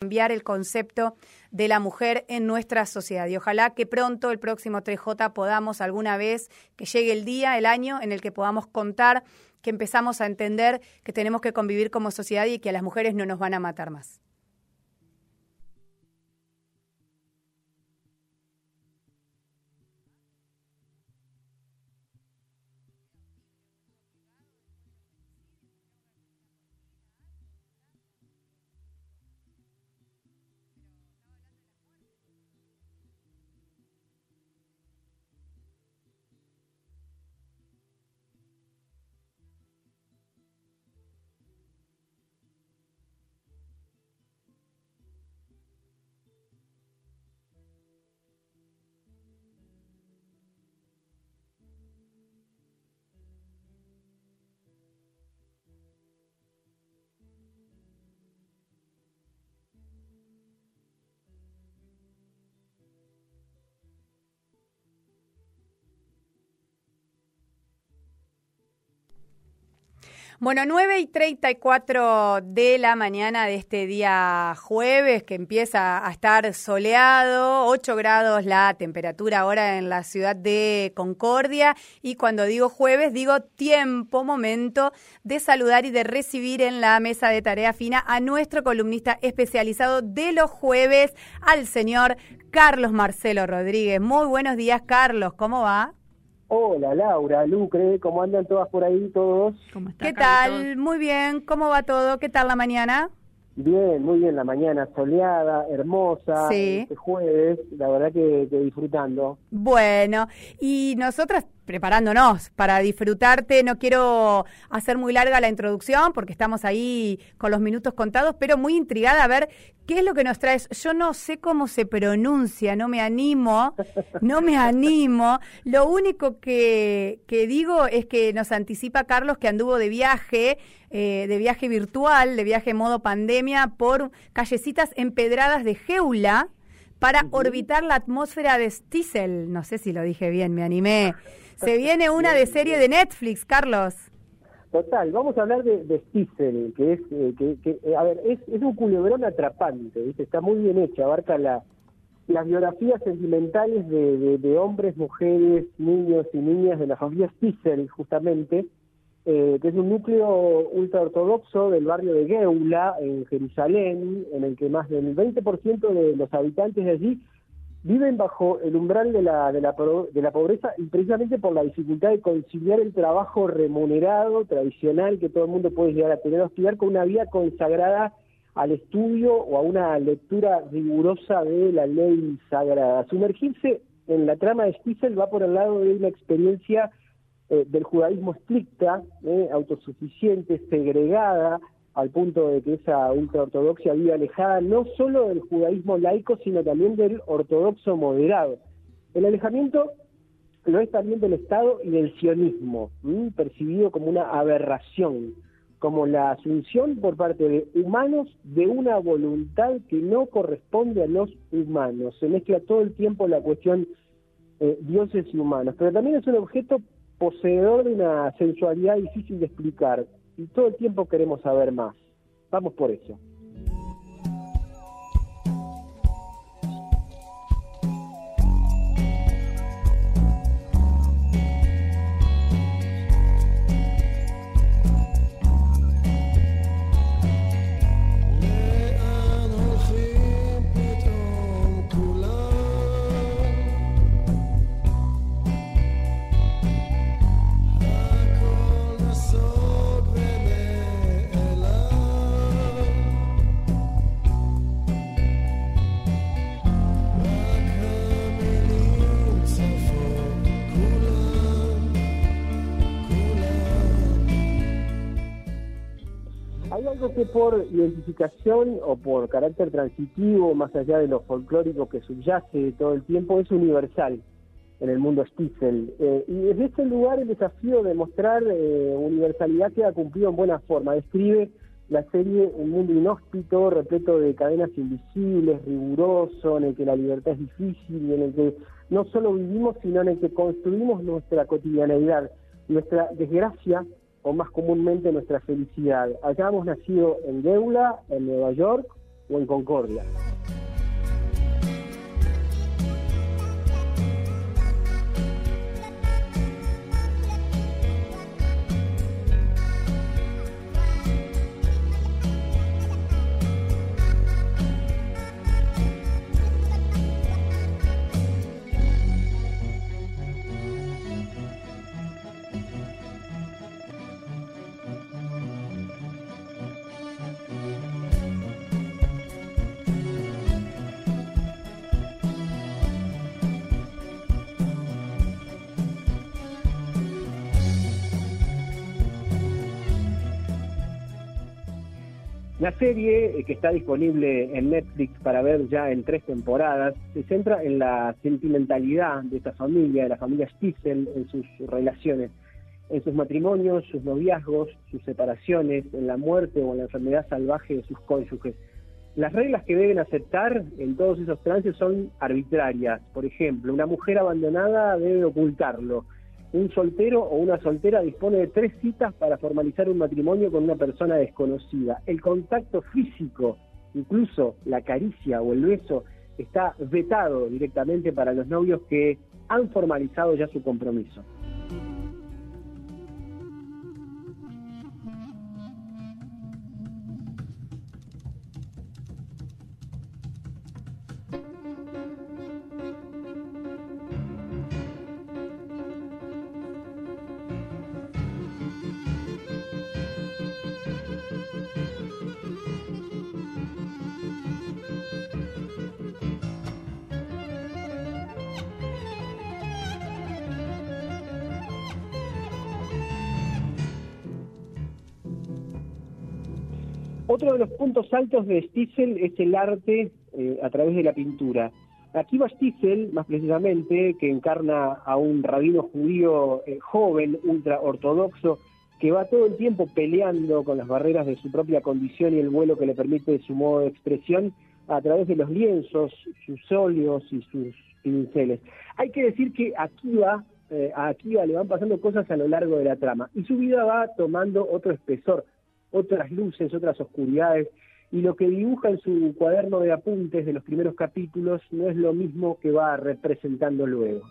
cambiar el concepto de la mujer en nuestra sociedad. Y ojalá que pronto, el próximo 3J, podamos alguna vez, que llegue el día, el año, en el que podamos contar que empezamos a entender que tenemos que convivir como sociedad y que a las mujeres no nos van a matar más. Bueno, 9 y 34 de la mañana de este día jueves, que empieza a estar soleado, 8 grados la temperatura ahora en la ciudad de Concordia. Y cuando digo jueves, digo tiempo, momento de saludar y de recibir en la mesa de tarea fina a nuestro columnista especializado de los jueves, al señor Carlos Marcelo Rodríguez. Muy buenos días, Carlos, ¿cómo va? Hola Laura, Lucre, ¿cómo andan todas por ahí todos? ¿Qué tal? Muy bien, ¿cómo va todo? ¿Qué tal la mañana? Bien, muy bien, la mañana soleada, hermosa, sí. este jueves, la verdad que, que disfrutando. Bueno, y nosotras preparándonos para disfrutarte. No quiero hacer muy larga la introducción porque estamos ahí con los minutos contados, pero muy intrigada a ver qué es lo que nos traes. Yo no sé cómo se pronuncia, no me animo, no me animo. Lo único que, que digo es que nos anticipa Carlos que anduvo de viaje, eh, de viaje virtual, de viaje modo pandemia por callecitas empedradas de Geula para orbitar la atmósfera de Stiesel. No sé si lo dije bien, me animé. Se viene una de serie de Netflix, Carlos. Total, vamos a hablar de, de que es, eh, que, eh, a ver, es, un culebrón atrapante, ¿viste? está muy bien hecha, abarca la, las biografías sentimentales de, de, hombres, mujeres, niños y niñas de la familia Stiesel, justamente, eh, que es un núcleo ultraortodoxo del barrio de Geula, en Jerusalén, en el que más del 20% de los habitantes de allí viven bajo el umbral de la, de la, de la pobreza y precisamente por la dificultad de conciliar el trabajo remunerado, tradicional, que todo el mundo puede llegar a tener o estudiar con una vida consagrada al estudio o a una lectura rigurosa de la ley sagrada. Sumergirse en la trama de Stiesel va por el lado de una experiencia eh, del judaísmo estricta, eh, autosuficiente, segregada, al punto de que esa ultraortodoxia vive alejada no solo del judaísmo laico, sino también del ortodoxo moderado. El alejamiento lo es también del Estado y del sionismo, percibido como una aberración, como la asunción por parte de humanos de una voluntad que no corresponde a los humanos. Se mezcla todo el tiempo la cuestión eh, dioses y humanos, pero también es un objeto poseedor de una sensualidad difícil de explicar, y todo el tiempo queremos saber más. Vamos por eso. Que por identificación o por carácter transitivo, más allá de lo folclórico que subyace todo el tiempo, es universal en el mundo Stiesel. Eh, y desde ese lugar el desafío de mostrar eh, universalidad queda cumplido en buena forma. Describe la serie Un mundo inhóspito, repleto de cadenas invisibles, riguroso, en el que la libertad es difícil y en el que no solo vivimos, sino en el que construimos nuestra cotidianeidad. Nuestra desgracia o más comúnmente nuestra felicidad. Acá hemos nacido en Geula, en Nueva York, o en Concordia. La serie, eh, que está disponible en Netflix para ver ya en tres temporadas, se centra en la sentimentalidad de esta familia, de la familia Stiesel, en sus relaciones, en sus matrimonios, sus noviazgos, sus separaciones, en la muerte o en la enfermedad salvaje de sus cónyuges. Las reglas que deben aceptar en todos esos trances son arbitrarias. Por ejemplo, una mujer abandonada debe ocultarlo un soltero o una soltera dispone de tres citas para formalizar un matrimonio con una persona desconocida. El contacto físico, incluso la caricia o el beso, está vetado directamente para los novios que han formalizado ya su compromiso. Otro de los puntos altos de Stiesel es el arte eh, a través de la pintura. Aquí va Stiesel, más precisamente, que encarna a un rabino judío eh, joven, ultra ortodoxo, que va todo el tiempo peleando con las barreras de su propia condición y el vuelo que le permite su modo de expresión a través de los lienzos, sus óleos y sus pinceles. Hay que decir que aquí va, eh, a Akiva le van pasando cosas a lo largo de la trama y su vida va tomando otro espesor otras luces, otras oscuridades, y lo que dibuja en su cuaderno de apuntes de los primeros capítulos no es lo mismo que va representando luego.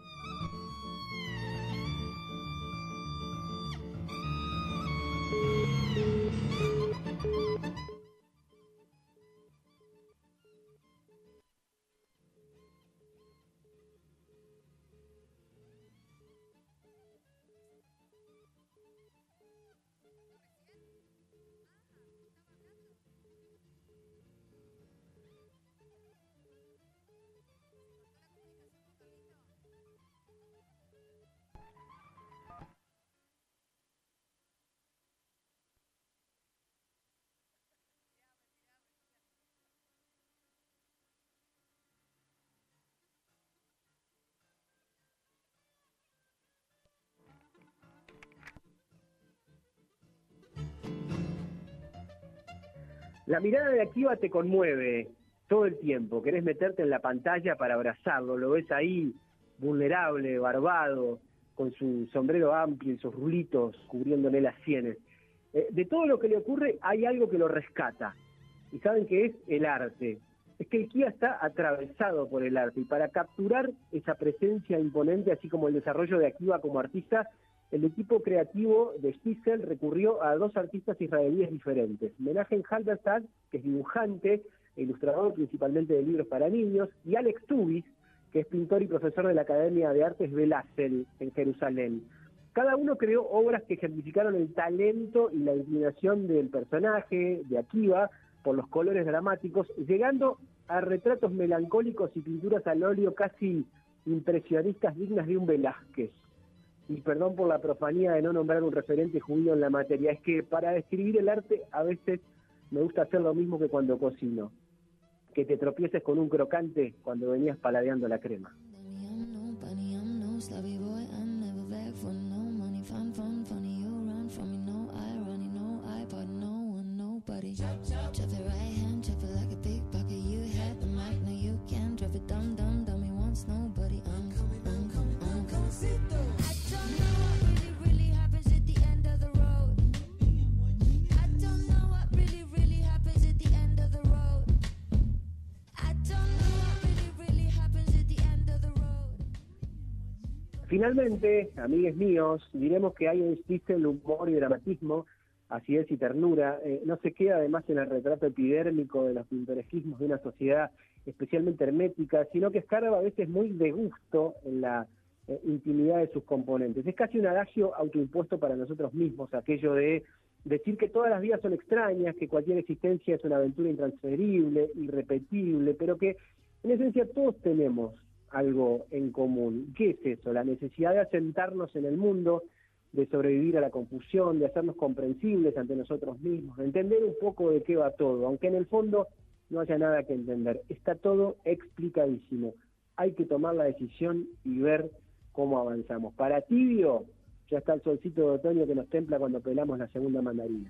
La mirada de Akiva te conmueve todo el tiempo, querés meterte en la pantalla para abrazarlo, lo ves ahí vulnerable, barbado, con su sombrero amplio y sus rulitos cubriéndole las sienes. Eh, de todo lo que le ocurre hay algo que lo rescata, y saben que es el arte. Es que el está atravesado por el arte, y para capturar esa presencia imponente, así como el desarrollo de Akiva como artista, el equipo creativo de Stiesel recurrió a dos artistas israelíes diferentes. Menachem Halberstad, que es dibujante e ilustrador principalmente de libros para niños, y Alex Tubis, que es pintor y profesor de la Academia de Artes Belasel en Jerusalén. Cada uno creó obras que ejemplificaron el talento y la inclinación del personaje, de Akiva, por los colores dramáticos, llegando a retratos melancólicos y pinturas al óleo casi impresionistas dignas de un Velázquez y perdón por la profanía de no nombrar un referente judío en la materia, es que para describir el arte a veces me gusta hacer lo mismo que cuando cocino, que te tropieces con un crocante cuando venías paladeando la crema. Finalmente, amigues míos, diremos que hay en el humor y dramatismo, acidez y ternura. Eh, no se queda además en el retrato epidérmico de los pintoresquismos de una sociedad especialmente hermética, sino que escarba a veces muy de gusto en la eh, intimidad de sus componentes. Es casi un adagio autoimpuesto para nosotros mismos, aquello de decir que todas las vidas son extrañas, que cualquier existencia es una aventura intransferible, irrepetible, pero que en esencia todos tenemos algo en común. ¿Qué es eso? La necesidad de asentarnos en el mundo, de sobrevivir a la confusión, de hacernos comprensibles ante nosotros mismos, de entender un poco de qué va todo, aunque en el fondo no haya nada que entender. Está todo explicadísimo. Hay que tomar la decisión y ver cómo avanzamos. Para tibio, ya está el solcito de otoño que nos templa cuando pelamos la segunda mandarina.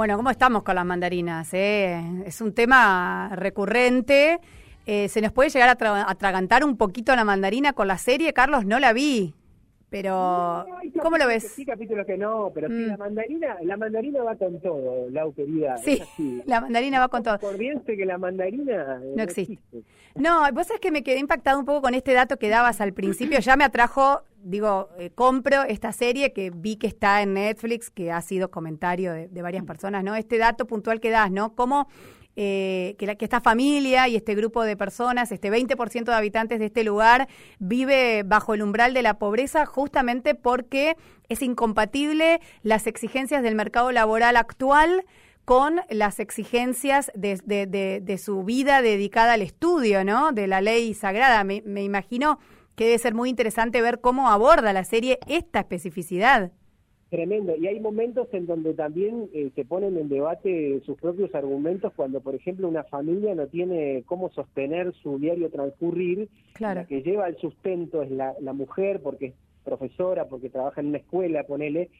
Bueno, ¿cómo estamos con las mandarinas? Eh? Es un tema recurrente. Eh, ¿Se nos puede llegar a atragantar un poquito la mandarina con la serie? Carlos, no la vi. Pero, ¿cómo lo ves? Sí, capítulos que no, pero sí, mm. la mandarina, la mandarina va con todo, Lau querida. Sí, la mandarina va con todo. Por bien que la mandarina no, existe. No, vos sabés que me quedé impactado un poco con este dato que dabas al principio. Ya me atrajo, digo, eh, compro esta serie que vi que está en Netflix, que ha sido comentario de, de varias personas, ¿no? Este dato puntual que das, ¿no? Cómo eh, que, esta familia y este grupo de personas, este 20% de habitantes de este lugar, vive bajo el umbral de la pobreza justamente porque es incompatible las exigencias del mercado laboral actual con las exigencias de, su vida dedicada al estudio, ¿no? De la ley sagrada. Me, me imagino que debe ser muy interesante ver cómo aborda la serie esta especificidad. Tremendo. Y hay momentos en donde también eh, se ponen en debate sus propios argumentos cuando, por ejemplo, una familia no tiene cómo sostener su diario transcurrir. Claro. La que lleva el sustento es la, la mujer porque es profesora, porque trabaja en una escuela, ponele.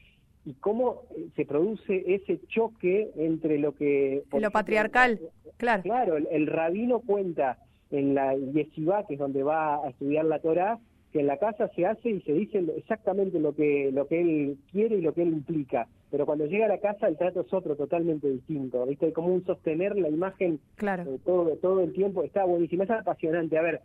Y cómo eh, se produce ese choque entre lo que... Lo patriarcal, claro. Claro, el, rabino cuenta en la yeshiva, que es donde va a estudiar la Torah, que en la casa se hace y se dice exactamente lo que lo que él quiere y lo que él implica. Pero cuando llega a la casa el trato es otro totalmente distinto viste hay como un sostener la imagen claro. Eh, todo todo el tiempo. Está buenísima es apasionante. A ver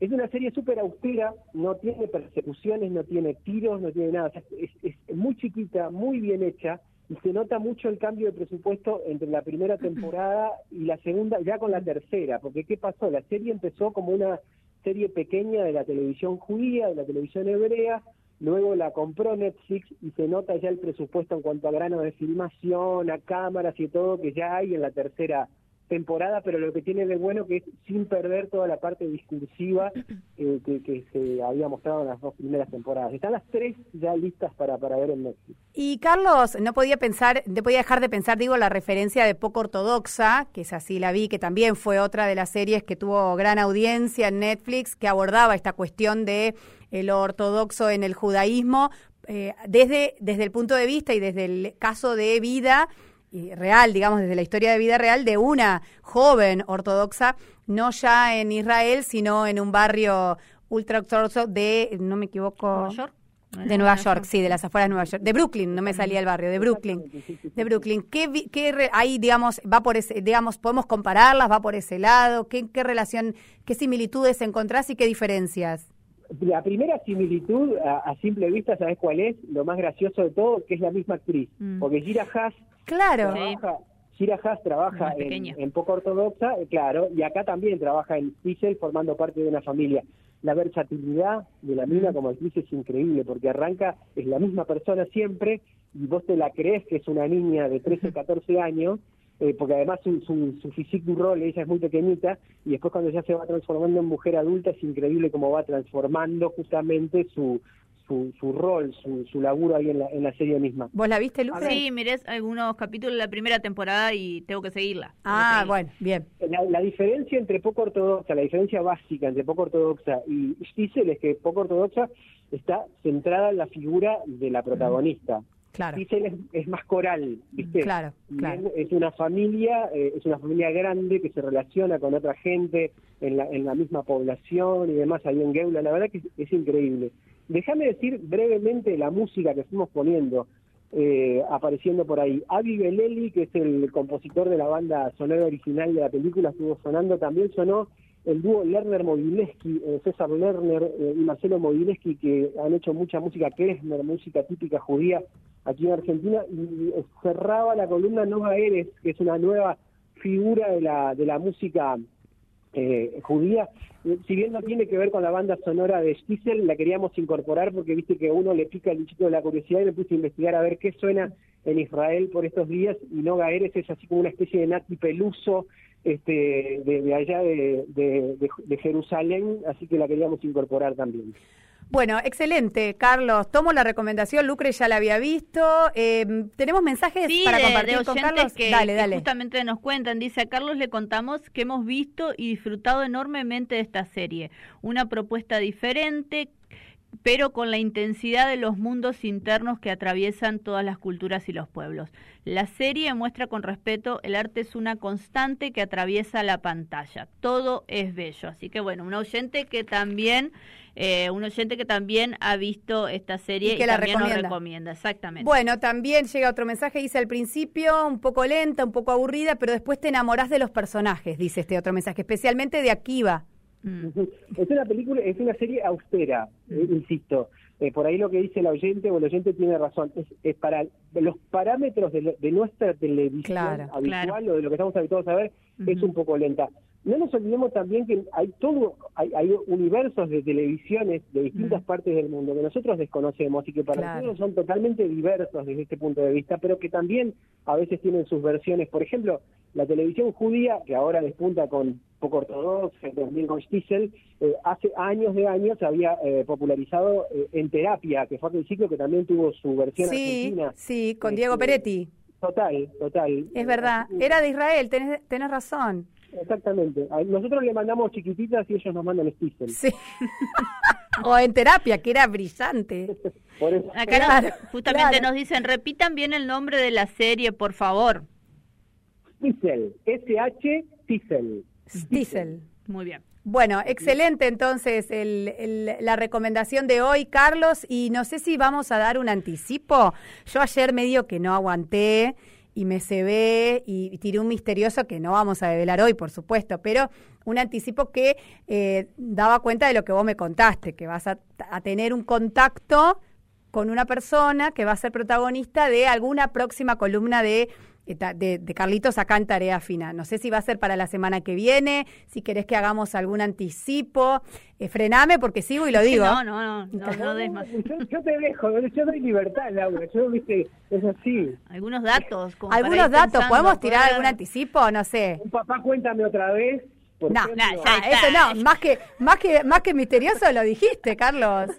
es una serie súper austera no tiene persecuciones no tiene tiros no tiene nada. Es, es muy chiquita muy bien hecha y se nota mucho el cambio de presupuesto entre la primera temporada y la segunda ya con la tercera porque qué pasó la serie empezó como una serie pequeña de la televisión judía, de la televisión hebrea, luego la compró Netflix y se nota ya el presupuesto en cuanto a grano de filmación, a cámaras y todo que ya hay en la tercera temporada, pero lo que tiene de bueno que es sin perder toda la parte discursiva eh, que, se había mostrado en las dos primeras temporadas. Están las tres ya listas para, para ver en Netflix. Y Carlos, no podía pensar, no podía dejar de pensar, digo, la referencia de Poco Ortodoxa, que es así la vi, que también fue otra de las series que tuvo gran audiencia en Netflix, que abordaba esta cuestión de el ortodoxo en el judaísmo, eh, desde, desde el punto de vista y desde el caso de vida real, digamos, desde la historia de vida real de una joven ortodoxa, no ya en Israel, sino en un barrio ultra ortodoxo de, no me equivoco, Nueva York. De Nueva York, sí, de las afueras de Nueva York. De Brooklyn, no me salía el barrio, de Brooklyn. De Brooklyn. ¿Qué, qué ahí, digamos, va por ese, digamos, podemos compararlas, va por ese lado? ¿Qué, qué relación, qué similitudes encontrás y qué diferencias? La primera similitud, a, simple vista, ¿sabes cuál es? Lo más gracioso de todo, que es la misma actriz. Mm. Porque Gira Haas Claro. Trabaja, Haas trabaja en, poco ortodoxa, eh, claro, y acá también trabaja en Diesel formando parte de una familia. La versatilidad de la mina como actriz es increíble, porque arranca, es la misma persona siempre, y vos te la crees que es una niña de 13, 14 años, eh, porque además su, su, su physique du rol, ella es muy pequeñita, y después cuando ya se va transformando en mujer adulta, es increíble cómo va transformando justamente su, su, su rol, su, su laburo ahí en la, en la serie misma. ¿Vos la viste, Lucre? Sí, miré algunos capítulos de la primera temporada y tengo que seguirla. Ah, bueno, bien. La, la, diferencia entre poco ortodoxa, la diferencia básica entre poco ortodoxa y Stiesel es que poco ortodoxa está centrada en la figura de la protagonista. Claro. es, es, más coral, ¿viste? Claro, claro. Es una familia, eh, es una familia grande que se relaciona con otra gente en la, en la misma población y demás ahí en Geula. La verdad que es, es increíble. Déjame decir brevemente la música que fuimos poniendo, eh, apareciendo por ahí. Avi Beleli, que es el compositor de la banda sonora original de la película, estuvo sonando, también sonó el dúo Lerner Mobileski, eh, César Lerner eh, y Marcelo Mobileski, que han hecho mucha música klezmer, música típica judía aquí en Argentina, y cerraba la columna Nova Eres, que es una nueva figura de la, de la música eh, judía. Si bien no tiene que ver con la banda sonora de Stiesel, la queríamos incorporar porque viste que uno le pica el bichito de la curiosidad y me puse a investigar a ver qué suena en Israel por estos días y Nova Eres es así como una especie de Nati Peluso este, de, allá de, de, Jerusalén, así que la queríamos incorporar también. Bueno, excelente, Carlos. Tomo la recomendación. Lucre ya la había visto. Eh, tenemos mensajes para compartir con Carlos. Que, dale, dale. justamente nos cuentan. Dice a Carlos le contamos que hemos visto y disfrutado enormemente de esta serie. Una propuesta diferente pero con la intensidad de los mundos internos que atraviesan todas las culturas y los pueblos. La serie muestra con respeto, el arte es una constante que atraviesa la pantalla. Todo es bello. Así que bueno, un oyente que también, eh, un oyente que también ha visto esta serie y, que la también recomienda. recomienda. Exactamente. Bueno, también llega otro mensaje, dice al principio un poco lenta, un poco aburrida, pero después te enamorás de los personajes, dice este otro mensaje, especialmente de Akiva. Mm. Es una película, es una serie austera, eh, insisto. Eh, por ahí lo que dice el oyente o el oyente tiene razón. Es, para los parámetros de, nuestra televisión habitual o de lo que estamos habituados a ver, es un poco lenta. No nos olvidemos también que hay todo, hay, universos de televisiones de distintas partes del mundo que nosotros desconocemos y que para nosotros son totalmente diversos desde este punto de vista, pero que también a veces tienen sus versiones. Por ejemplo, la televisión judía, que ahora despunta con poco ortodoxa, también con Stiesel, eh, hace años de años había eh, popularizado eh, en terapia, que fue aquel ciclo que también tuvo su versión sí, argentina. Sí, con Diego este, Peretti. Total, total. Es verdad, era de Israel, tenés, tenés razón. Exactamente. Nosotros le mandamos chiquititas y ellos nos mandan Stiesel. Sí. o en terapia, que era brillante. Acá justamente nos dicen, repitan bien el nombre de la serie, por favor. Stiesel, S-H Stiesel. Stiesel. Muy bien. Bueno, excelente entonces el, la recomendación de hoy, Carlos, y no sé si vamos a dar un anticipo. Yo ayer medio que no aguanté y me cebé y tiré un misterioso que no vamos a develar hoy, por supuesto, pero un anticipo que eh, daba cuenta de lo que vos me contaste, que vas a, a tener un contacto con una persona que va a ser protagonista de alguna próxima columna de de, de, Carlitos acá en Tarea Fina. No sé si va a ser para la semana que viene, si querés que hagamos algún anticipo. Eh, frename porque sigo y lo digo. No, no, no, no, no des más. Yo, te dejo, yo doy libertad, Laura. Yo, viste, es así. Algunos datos. Algunos datos, ¿podemos tirar algún anticipo? No sé. Un papá, cuéntame otra vez. No, no, eso no, más que, más que, más que misterioso lo dijiste, Carlos.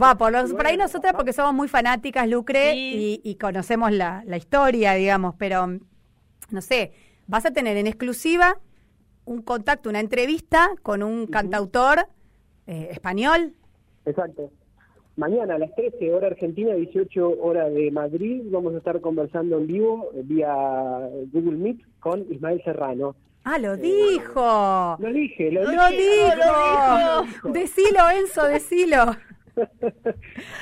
Va, por, los, por ahí nosotras porque somos muy fanáticas, Lucre, y, conocemos la, la historia, digamos, pero no sé, vas a tener en exclusiva un contacto, una entrevista con un cantautor eh, español. Exacto. Mañana a las 13 hora argentina, 18 hora de Madrid, vamos a estar conversando en vivo eh, vía Google Meet con Ismael Serrano. Ah, lo dijo. Lo dije, lo, lo Dijo. Lo dijo. Decilo, Enzo, decilo.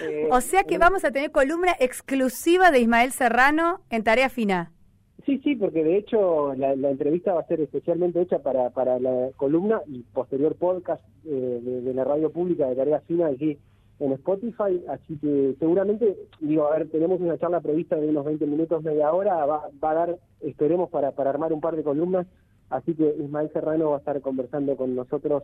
Eh, o sea que vamos a tener columna exclusiva de Ismael Serrano en Tarea Fina. Sí, sí, porque de hecho la, entrevista va a ser especialmente hecha para, para la columna y posterior podcast eh, de, la radio pública de Tarea Fina allí en Spotify, así que seguramente, digo, a ver, tenemos una charla prevista de unos 20 minutos, media hora, va, va a dar, esperemos, para, para armar un par de columnas Así que Ismael Serrano va a estar conversando con nosotros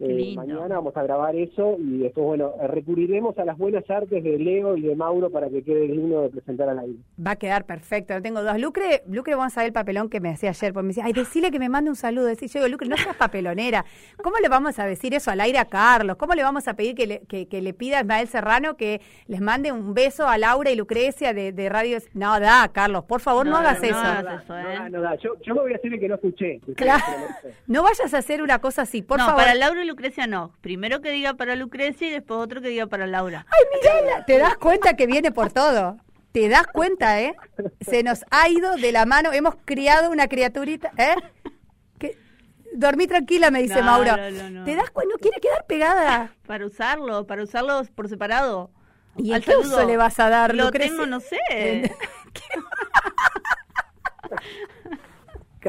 eh, mañana vamos a grabar eso y después, bueno, recurriremos a las buenas artes de Leo y de Mauro para que quede digno de presentar al aire. Va a quedar perfecto, no tengo dos. Lucre, Lucre, vamos a ver el papelón que me hacía ayer, porque me decía, ay, decile que me mande un saludo. Decía, yo digo, Lucre, no seas papelonera. ¿Cómo le vamos a decir eso al aire a Carlos? ¿Cómo le vamos a pedir que le, que, le pida a Ismael Serrano que les mande un beso a Laura y Lucrecia de, de Radio? No, da, Carlos, por favor, no, hagas eso. ¿eh? No, da, Yo, yo me voy a decir que no escuché. Claro. No vayas a hacer una cosa así, por no, favor. para Laura y Lucrecia no. Primero que diga para Lucrecia y después otro que diga para Laura. Ay, mira, te das cuenta que viene por todo. Te das cuenta, ¿eh? Se nos ha ido de la mano. Hemos criado una criaturita, ¿eh? Dormí tranquila, me dice Mauro. ¿Te das cuenta? No quiere quedar pegada. Para usarlo, para usarlo por separado. ¿Y el qué uso le vas a dar, Lo Lucrecia? tengo, no sé.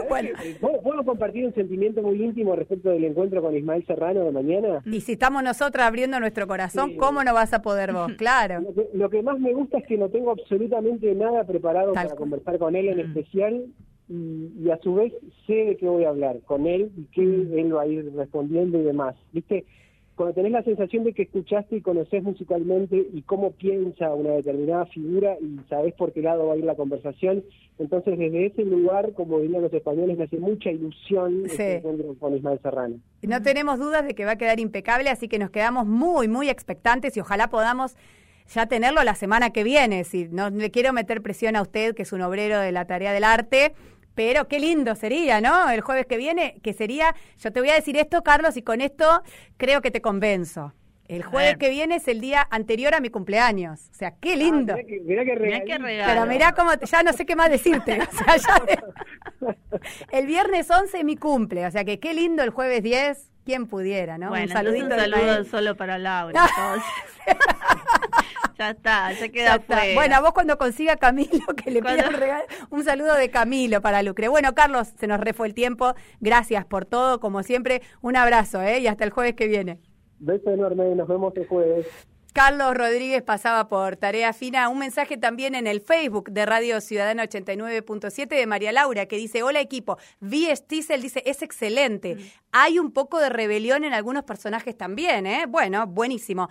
Bueno. ¿Puedo, compartir un sentimiento muy íntimo respecto del encuentro con Ismael Serrano de mañana? Y si estamos nosotros abriendo nuestro corazón, ¿cómo no vas a poder vos? Claro. Lo que, más me gusta es que no tengo absolutamente nada preparado para conversar con él en mm. especial y, y, a su vez sé de qué voy a hablar con él y qué mm. él va a ir respondiendo y demás. ¿Viste? Cuando tenés la sensación de que escuchaste y conoces musicalmente y cómo piensa una determinada figura y sabés por qué lado va a ir la conversación, entonces desde ese lugar, como dirían los españoles, me hace mucha ilusión sí. este encuentro con Ismael Serrano. No tenemos dudas de que va a quedar impecable, así que nos quedamos muy, muy expectantes y ojalá podamos ya tenerlo la semana que viene. Si no le quiero meter presión a usted, que es un obrero de la tarea del arte, pero qué lindo sería, ¿no? El jueves que viene, que sería, yo te voy a decir esto, Carlos, y con esto creo que te convenzo. El jueves que viene es el día anterior a mi cumpleaños. O sea, qué lindo. Ah, mirá, que, regalo. Pero mirá cómo, ya no sé qué más decirte. O sea, ya, el viernes 11 es mi cumple. O sea, que qué lindo el jueves 10. ¿Quién pudiera, no? un saludito. Un saludo solo para Laura. Ya está, se queda fuera. Bueno, a vos cuando consiga Camilo, que le pida un regalo, un saludo de Camilo para Lucre. Bueno, Carlos, se nos refue el tiempo. Gracias por todo, como siempre. Un abrazo, ¿eh? Y hasta el jueves que viene. Beso enorme, nos vemos el jueves. Carlos Rodríguez pasaba por Tarea Fina. Un mensaje también en el Facebook de Radio Ciudadana 89.7 de María Laura que dice, hola equipo, vi Stiesel, dice, es excelente. Mm. Hay un poco de rebelión en algunos personajes también, ¿eh? Bueno, buenísimo.